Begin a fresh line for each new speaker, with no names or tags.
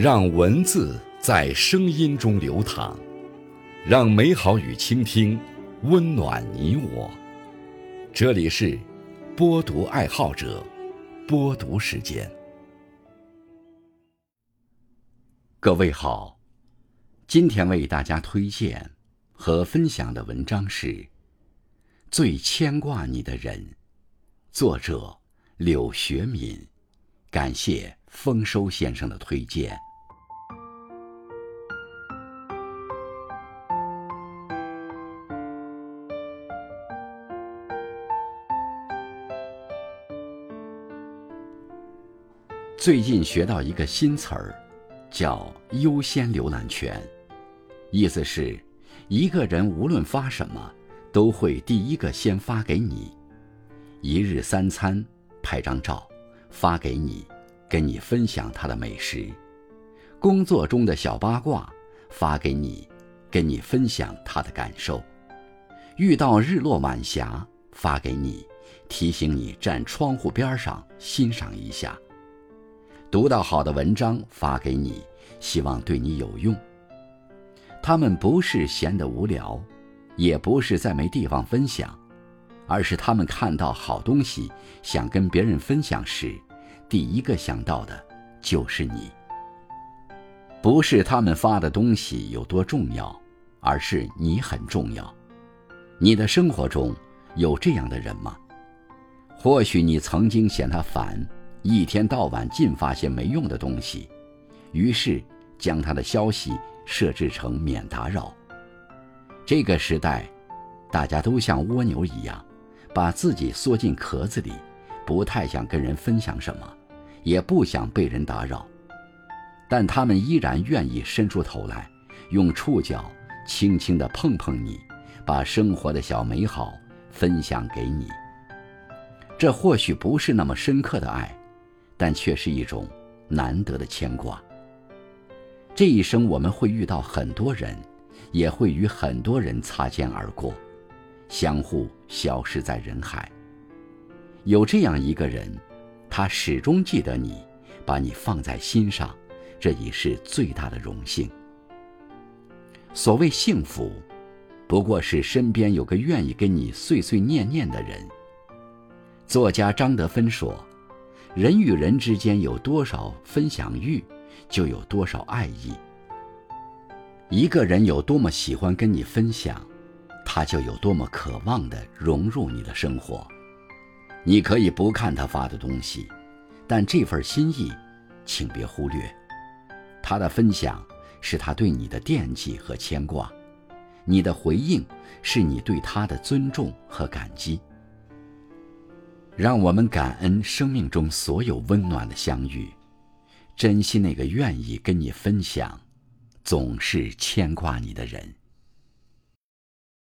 让文字在声音中流淌，让美好与倾听温暖你我。这里是播读爱好者播读时间。各位好，今天为大家推荐和分享的文章是《最牵挂你的人》，作者柳学敏。感谢丰收先生的推荐。最近学到一个新词儿，叫“优先浏览权”，意思是，一个人无论发什么，都会第一个先发给你。一日三餐，拍张照。发给你，跟你分享他的美食；工作中的小八卦，发给你，跟你分享他的感受；遇到日落晚霞，发给你，提醒你站窗户边上欣赏一下；读到好的文章，发给你，希望对你有用。他们不是闲得无聊，也不是在没地方分享。而是他们看到好东西，想跟别人分享时，第一个想到的就是你。不是他们发的东西有多重要，而是你很重要。你的生活中有这样的人吗？或许你曾经嫌他烦，一天到晚尽发些没用的东西，于是将他的消息设置成免打扰。这个时代，大家都像蜗牛一样。把自己缩进壳子里，不太想跟人分享什么，也不想被人打扰，但他们依然愿意伸出头来，用触角轻轻地碰碰你，把生活的小美好分享给你。这或许不是那么深刻的爱，但却是一种难得的牵挂。这一生我们会遇到很多人，也会与很多人擦肩而过。相互消失在人海。有这样一个人，他始终记得你，把你放在心上，这已是最大的荣幸。所谓幸福，不过是身边有个愿意跟你碎碎念念的人。作家张德芬说：“人与人之间有多少分享欲，就有多少爱意。一个人有多么喜欢跟你分享。”他就有多么渴望的融入你的生活，你可以不看他发的东西，但这份心意，请别忽略。他的分享是他对你的惦记和牵挂，你的回应是你对他的尊重和感激。让我们感恩生命中所有温暖的相遇，珍惜那个愿意跟你分享，总是牵挂你的人。